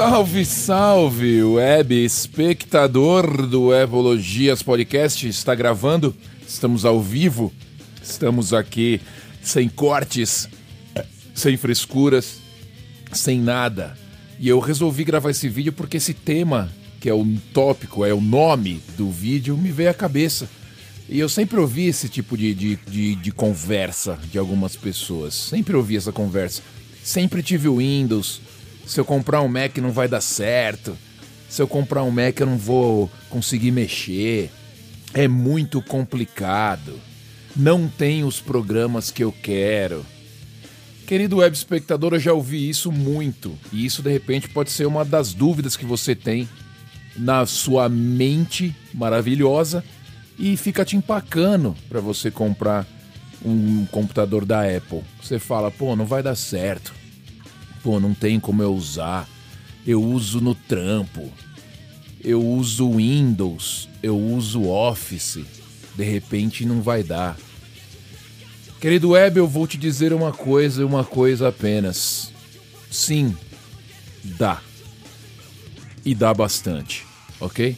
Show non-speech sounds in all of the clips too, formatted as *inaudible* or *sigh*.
Salve, salve, web espectador do Evologias Podcast. Está gravando, estamos ao vivo, estamos aqui sem cortes, sem frescuras, sem nada. E eu resolvi gravar esse vídeo porque esse tema, que é o tópico, é o nome do vídeo, me veio à cabeça. E eu sempre ouvi esse tipo de, de, de, de conversa de algumas pessoas. Sempre ouvi essa conversa. Sempre tive o Windows se eu comprar um Mac não vai dar certo. Se eu comprar um Mac eu não vou conseguir mexer. É muito complicado. Não tem os programas que eu quero. Querido web espectador, eu já ouvi isso muito. E isso de repente pode ser uma das dúvidas que você tem na sua mente maravilhosa e fica te empacando para você comprar um computador da Apple. Você fala, pô, não vai dar certo Pô, não tem como eu usar. Eu uso no trampo. Eu uso Windows. Eu uso Office. De repente não vai dar. Querido Web, eu vou te dizer uma coisa e uma coisa apenas. Sim, dá. E dá bastante, ok?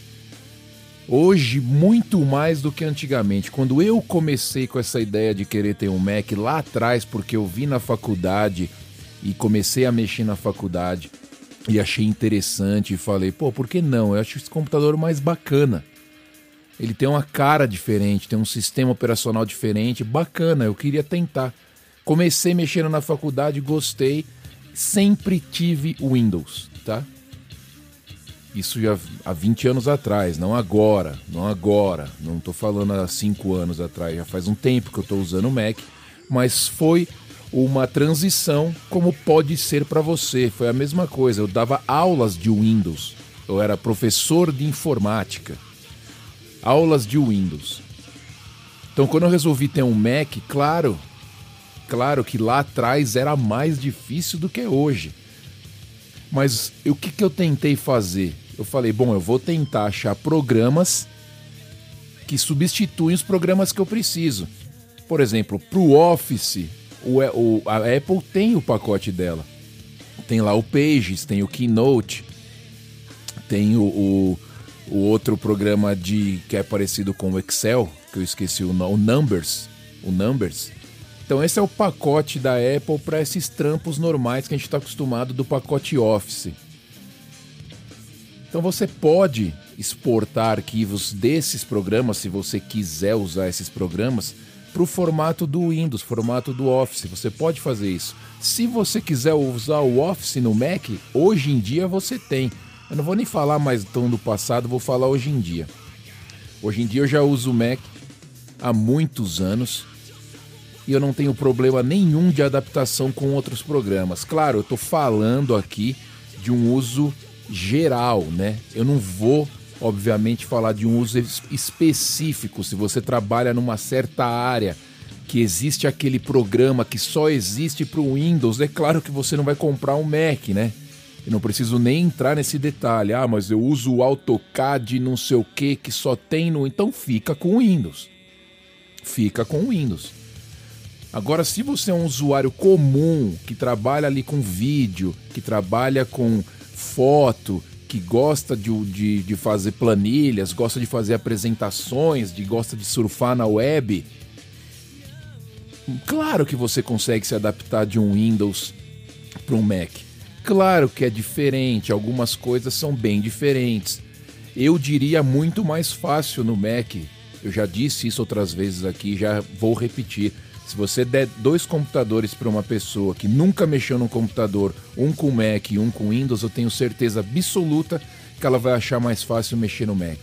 Hoje, muito mais do que antigamente. Quando eu comecei com essa ideia de querer ter um Mac lá atrás, porque eu vi na faculdade e comecei a mexer na faculdade e achei interessante e falei, pô, por que não? Eu acho esse computador mais bacana. Ele tem uma cara diferente, tem um sistema operacional diferente, bacana, eu queria tentar. Comecei mexendo na faculdade, gostei, sempre tive Windows, tá? Isso já há 20 anos atrás, não agora, não agora, não estou falando há 5 anos atrás, já faz um tempo que eu estou usando o Mac, mas foi uma transição como pode ser para você. Foi a mesma coisa. Eu dava aulas de Windows. Eu era professor de informática. Aulas de Windows. Então, quando eu resolvi ter um Mac, claro, claro que lá atrás era mais difícil do que hoje. Mas o que, que eu tentei fazer? Eu falei, bom, eu vou tentar achar programas que substituem os programas que eu preciso. Por exemplo, para o Office, o, o, a Apple tem o pacote dela. Tem lá o Pages, tem o Keynote, tem o, o, o outro programa de que é parecido com o Excel, que eu esqueci o, o Numbers. O Numbers. Então esse é o pacote da Apple para esses trampos normais que a gente está acostumado do pacote Office. Então você pode exportar arquivos desses programas, se você quiser usar esses programas, para o formato do Windows, formato do Office. Você pode fazer isso. Se você quiser usar o Office no Mac, hoje em dia você tem. Eu não vou nem falar mais tão do passado, vou falar hoje em dia. Hoje em dia eu já uso o Mac há muitos anos e eu não tenho problema nenhum de adaptação com outros programas. Claro, eu estou falando aqui de um uso geral, né? Eu não vou obviamente, falar de um uso específico. Se você trabalha numa certa área que existe aquele programa que só existe para o Windows, é claro que você não vai comprar um Mac, né? Eu não preciso nem entrar nesse detalhe. Ah, mas eu uso o AutoCAD não sei o que que só tem no. Então fica com o Windows. Fica com o Windows. Agora, se você é um usuário comum que trabalha ali com vídeo, que trabalha com foto, que gosta de, de, de fazer planilhas, gosta de fazer apresentações, de gosta de surfar na web, claro que você consegue se adaptar de um Windows para um Mac. Claro que é diferente, algumas coisas são bem diferentes. Eu diria muito mais fácil no Mac. Eu já disse isso outras vezes aqui, já vou repetir. Se você der dois computadores para uma pessoa que nunca mexeu num computador, um com Mac e um com Windows, eu tenho certeza absoluta que ela vai achar mais fácil mexer no Mac.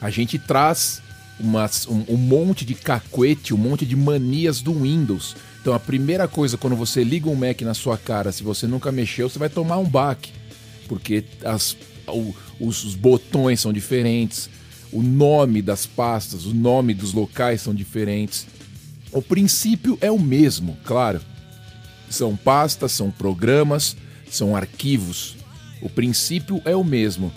A gente traz umas, um, um monte de cacuete, um monte de manias do Windows. Então a primeira coisa, quando você liga um Mac na sua cara, se você nunca mexeu, você vai tomar um baque. Porque as, o, os, os botões são diferentes, o nome das pastas, o nome dos locais são diferentes. O princípio é o mesmo, claro. São pastas, são programas, são arquivos. O princípio é o mesmo.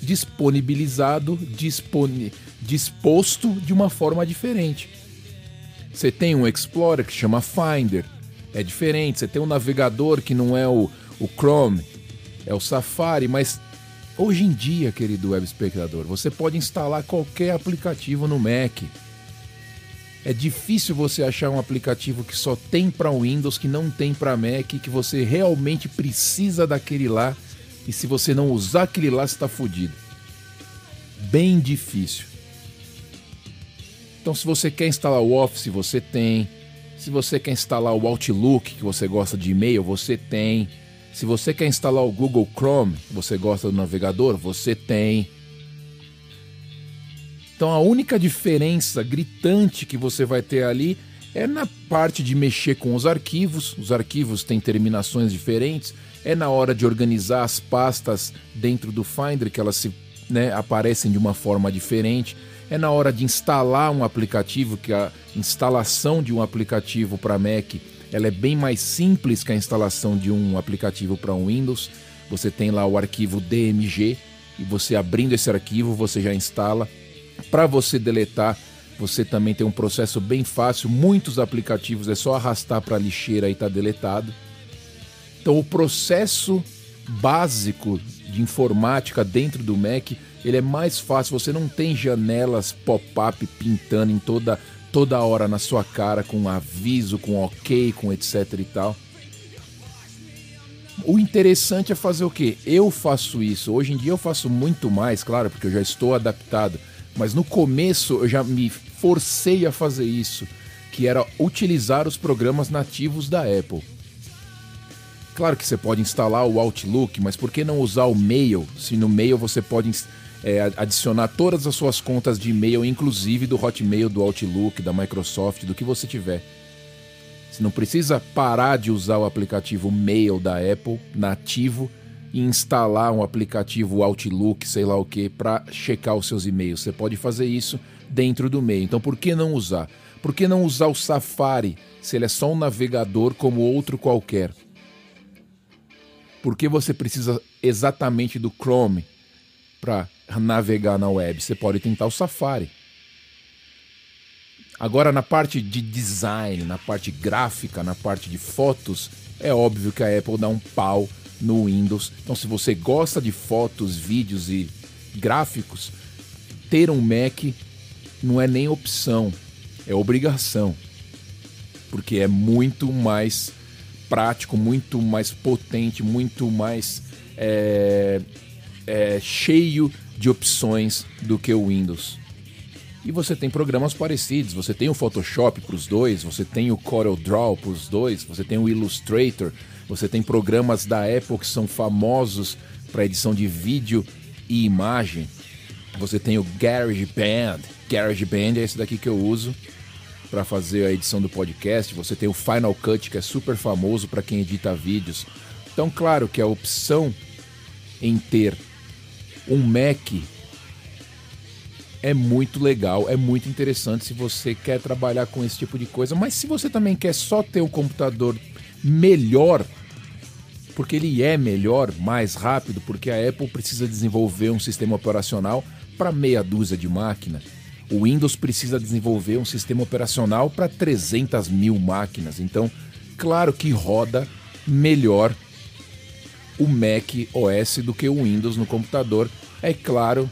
Disponibilizado, disponi disposto de uma forma diferente. Você tem um Explorer que chama Finder, é diferente. Você tem um navegador que não é o, o Chrome, é o Safari, mas hoje em dia, querido web espectador, você pode instalar qualquer aplicativo no Mac. É difícil você achar um aplicativo que só tem para Windows, que não tem para Mac, que você realmente precisa daquele lá. E se você não usar aquele lá, você está fodido. Bem difícil. Então, se você quer instalar o Office, você tem. Se você quer instalar o Outlook, que você gosta de e-mail, você tem. Se você quer instalar o Google Chrome, você gosta do navegador, você tem. Então a única diferença gritante que você vai ter ali é na parte de mexer com os arquivos. Os arquivos têm terminações diferentes. É na hora de organizar as pastas dentro do Finder que elas se, né, aparecem de uma forma diferente. É na hora de instalar um aplicativo, que a instalação de um aplicativo para Mac ela é bem mais simples que a instalação de um aplicativo para um Windows. Você tem lá o arquivo DMG e você abrindo esse arquivo você já instala para você deletar, você também tem um processo bem fácil. Muitos aplicativos é só arrastar para a lixeira e está deletado. Então, o processo básico de informática dentro do Mac ele é mais fácil. Você não tem janelas pop-up pintando em toda toda hora na sua cara com aviso, com ok, com etc e tal. O interessante é fazer o que? Eu faço isso. Hoje em dia eu faço muito mais, claro, porque eu já estou adaptado. Mas no começo eu já me forcei a fazer isso, que era utilizar os programas nativos da Apple. Claro que você pode instalar o Outlook, mas por que não usar o Mail? Se no Mail você pode é, adicionar todas as suas contas de e-mail, inclusive do Hotmail, do Outlook, da Microsoft, do que você tiver. Você não precisa parar de usar o aplicativo Mail da Apple nativo instalar um aplicativo Outlook, sei lá o que, para checar os seus e-mails. Você pode fazer isso dentro do meio. Então, por que não usar? Por que não usar o Safari se ele é só um navegador como outro qualquer? Por que você precisa exatamente do Chrome para navegar na web? Você pode tentar o Safari. Agora, na parte de design, na parte gráfica, na parte de fotos, é óbvio que a Apple dá um pau no Windows. Então, se você gosta de fotos, vídeos e gráficos, ter um Mac não é nem opção, é obrigação. Porque é muito mais prático, muito mais potente, muito mais é, é, cheio de opções do que o Windows. E você tem programas parecidos, você tem o Photoshop para os dois, você tem o Corel Draw para os dois, você tem o Illustrator, você tem programas da Apple que são famosos para edição de vídeo e imagem. Você tem o GarageBand. GarageBand é esse daqui que eu uso para fazer a edição do podcast. Você tem o Final Cut, que é super famoso para quem edita vídeos. Então, claro que a opção em ter um Mac é muito legal, é muito interessante se você quer trabalhar com esse tipo de coisa. Mas se você também quer só ter um computador melhor, porque ele é melhor, mais rápido, porque a Apple precisa desenvolver um sistema operacional para meia dúzia de máquinas. O Windows precisa desenvolver um sistema operacional para 300 mil máquinas. Então, claro que roda melhor o Mac OS do que o Windows no computador. É claro,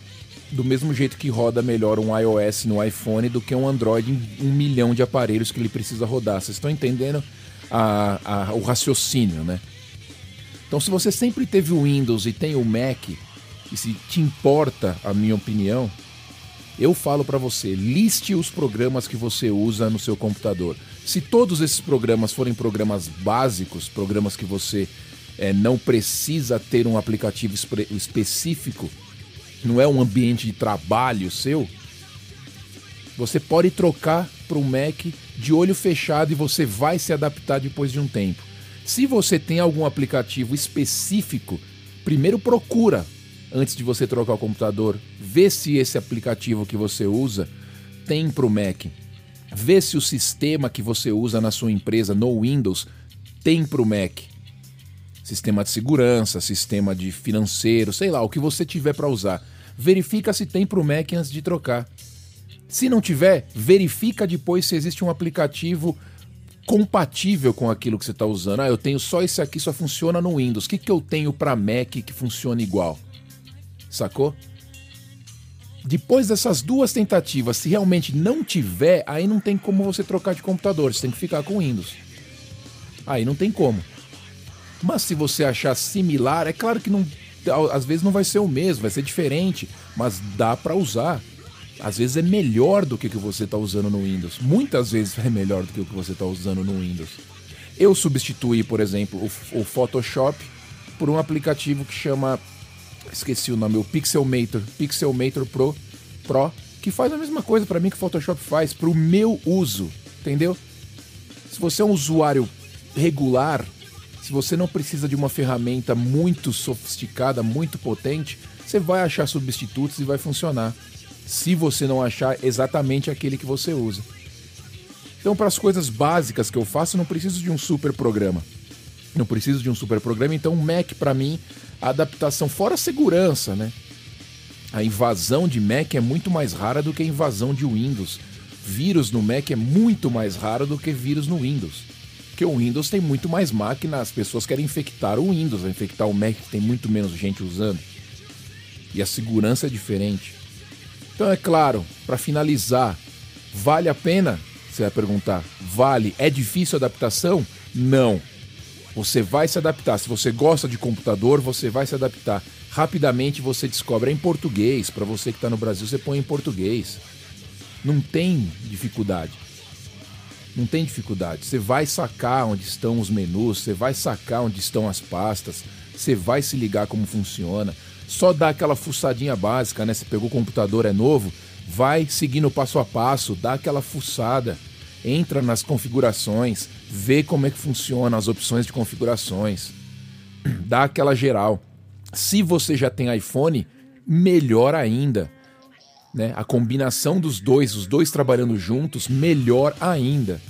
do mesmo jeito que roda melhor um iOS no iPhone do que um Android em um milhão de aparelhos que ele precisa rodar. Vocês estão entendendo? A, a, o raciocínio, né? Então, se você sempre teve o Windows e tem o Mac, e se te importa a minha opinião, eu falo para você, liste os programas que você usa no seu computador. Se todos esses programas forem programas básicos, programas que você é, não precisa ter um aplicativo espe específico, não é um ambiente de trabalho seu, você pode trocar para um Mac de olho fechado e você vai se adaptar depois de um tempo. Se você tem algum aplicativo específico, primeiro procura antes de você trocar o computador, vê se esse aplicativo que você usa tem para o Mac. Vê se o sistema que você usa na sua empresa no Windows tem para o Mac. Sistema de segurança, sistema de financeiro, sei lá, o que você tiver para usar. Verifica se tem para o Mac antes de trocar. Se não tiver, verifica depois se existe um aplicativo compatível com aquilo que você está usando. Ah, eu tenho só esse aqui, só funciona no Windows. O que, que eu tenho para Mac que funciona igual? Sacou? Depois dessas duas tentativas, se realmente não tiver, aí não tem como você trocar de computador, você tem que ficar com Windows. Aí não tem como. Mas se você achar similar, é claro que não, às vezes não vai ser o mesmo, vai ser diferente, mas dá para usar. Às vezes é melhor do que o que você está usando no Windows. Muitas vezes é melhor do que o que você está usando no Windows. Eu substituí, por exemplo, o, o Photoshop por um aplicativo que chama esqueci o nome, o Pixelmator, Pixelmator Pro, Pro, que faz a mesma coisa para mim que o Photoshop faz para o meu uso, entendeu? Se você é um usuário regular, se você não precisa de uma ferramenta muito sofisticada, muito potente, você vai achar substitutos e vai funcionar. Se você não achar exatamente aquele que você usa. Então, para as coisas básicas que eu faço, não preciso de um super programa. Não preciso de um super programa, então o Mac para mim a adaptação, fora a segurança, né? A invasão de Mac é muito mais rara do que a invasão de Windows. Vírus no Mac é muito mais raro do que vírus no Windows. Porque o Windows tem muito mais máquina, as pessoas querem infectar o Windows, infectar o Mac que tem muito menos gente usando. E a segurança é diferente. Então é claro, para finalizar, vale a pena? Você vai perguntar. Vale? É difícil a adaptação? Não. Você vai se adaptar. Se você gosta de computador, você vai se adaptar. Rapidamente você descobre é em português. Para você que está no Brasil, você põe em português. Não tem dificuldade. Não tem dificuldade. Você vai sacar onde estão os menus, você vai sacar onde estão as pastas, você vai se ligar como funciona. Só dá aquela fuçadinha básica, né? Você pegou o computador, é novo, vai seguindo passo a passo, dá aquela fuçada entra nas configurações, vê como é que funciona as opções de configurações, *clears throat* dá aquela geral. Se você já tem iPhone, melhor ainda. Né? A combinação dos dois, os dois trabalhando juntos, melhor ainda.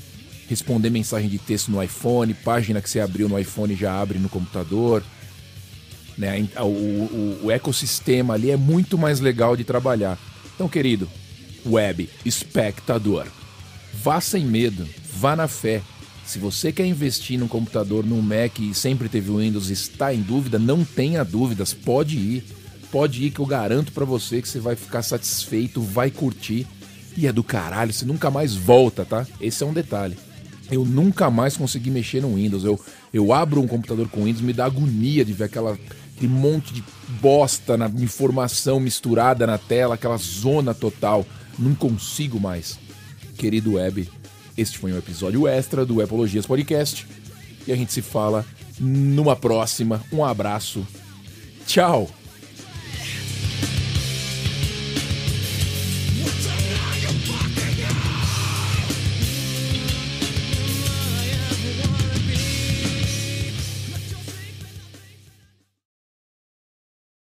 Responder mensagem de texto no iPhone, página que você abriu no iPhone já abre no computador. Né? O, o, o ecossistema ali é muito mais legal de trabalhar. Então, querido, web espectador. Vá sem medo, vá na fé. Se você quer investir num computador, num Mac e sempre teve o Windows está em dúvida, não tenha dúvidas, pode ir. Pode ir que eu garanto para você que você vai ficar satisfeito, vai curtir. E é do caralho, você nunca mais volta, tá? Esse é um detalhe. Eu nunca mais consegui mexer no Windows. Eu, eu abro um computador com Windows, me dá agonia de ver aquela, aquele monte de bosta na informação misturada na tela, aquela zona total. Não consigo mais querido web. Este foi um episódio extra do Epologias Podcast. E a gente se fala numa próxima. Um abraço. Tchau!